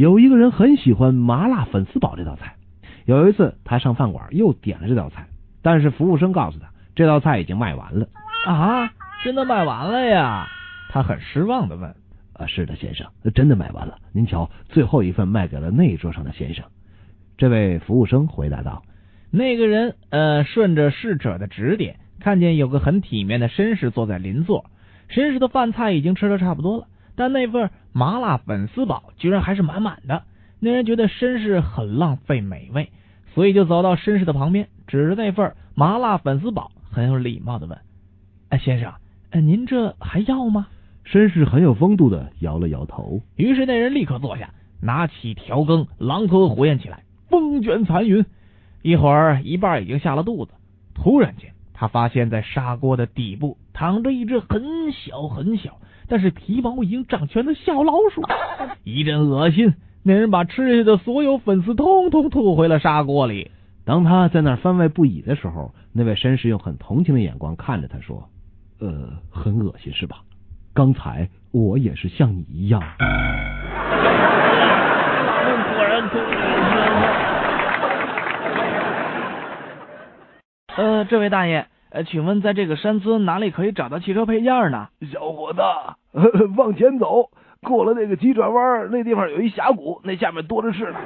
有一个人很喜欢麻辣粉丝煲这道菜。有一次，他上饭馆又点了这道菜，但是服务生告诉他，这道菜已经卖完了。啊，真的卖完了呀？他很失望的问。啊，是的，先生，真的卖完了。您瞧，最后一份卖给了那桌上的先生。这位服务生回答道。那个人呃，顺着侍者的指点，看见有个很体面的绅士坐在邻座。绅士的饭菜已经吃的差不多了，但那份麻辣粉丝煲居然还是满满的。那人觉得绅士很浪费美味，所以就走到绅士的旁边，指着那份麻辣粉丝煲，很有礼貌的问：“哎，先生，哎您这还要吗？”绅士很有风度的摇了摇头。于是那人立刻坐下，拿起调羹，狼吞虎咽起来，风卷残云。一会儿，一半已经下了肚子。突然间，他发现，在砂锅的底部躺着一只很小很小，但是皮毛已经长全的小老鼠。一阵恶心，那人把吃下的所有粉丝通通吐回了砂锅里。当他在那儿翻胃不已的时候，那位绅士用很同情的眼光看着他说：“呃，很恶心是吧？刚才我也是像你一样。”果然可呃，这位大爷，呃，请问在这个山村哪里可以找到汽车配件呢？小伙子，往前走，过了那个急转弯，那地方有一峡谷，那下面多的是呢。